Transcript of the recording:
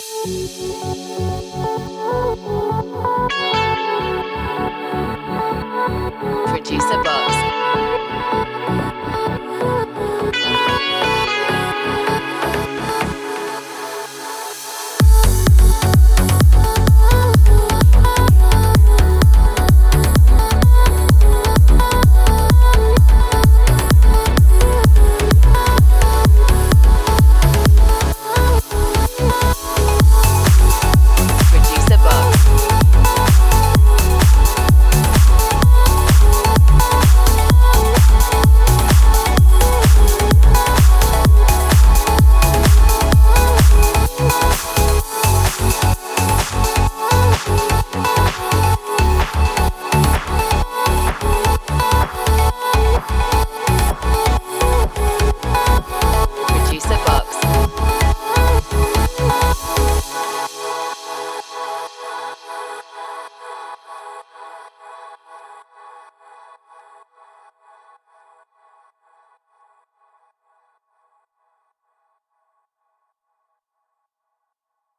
Música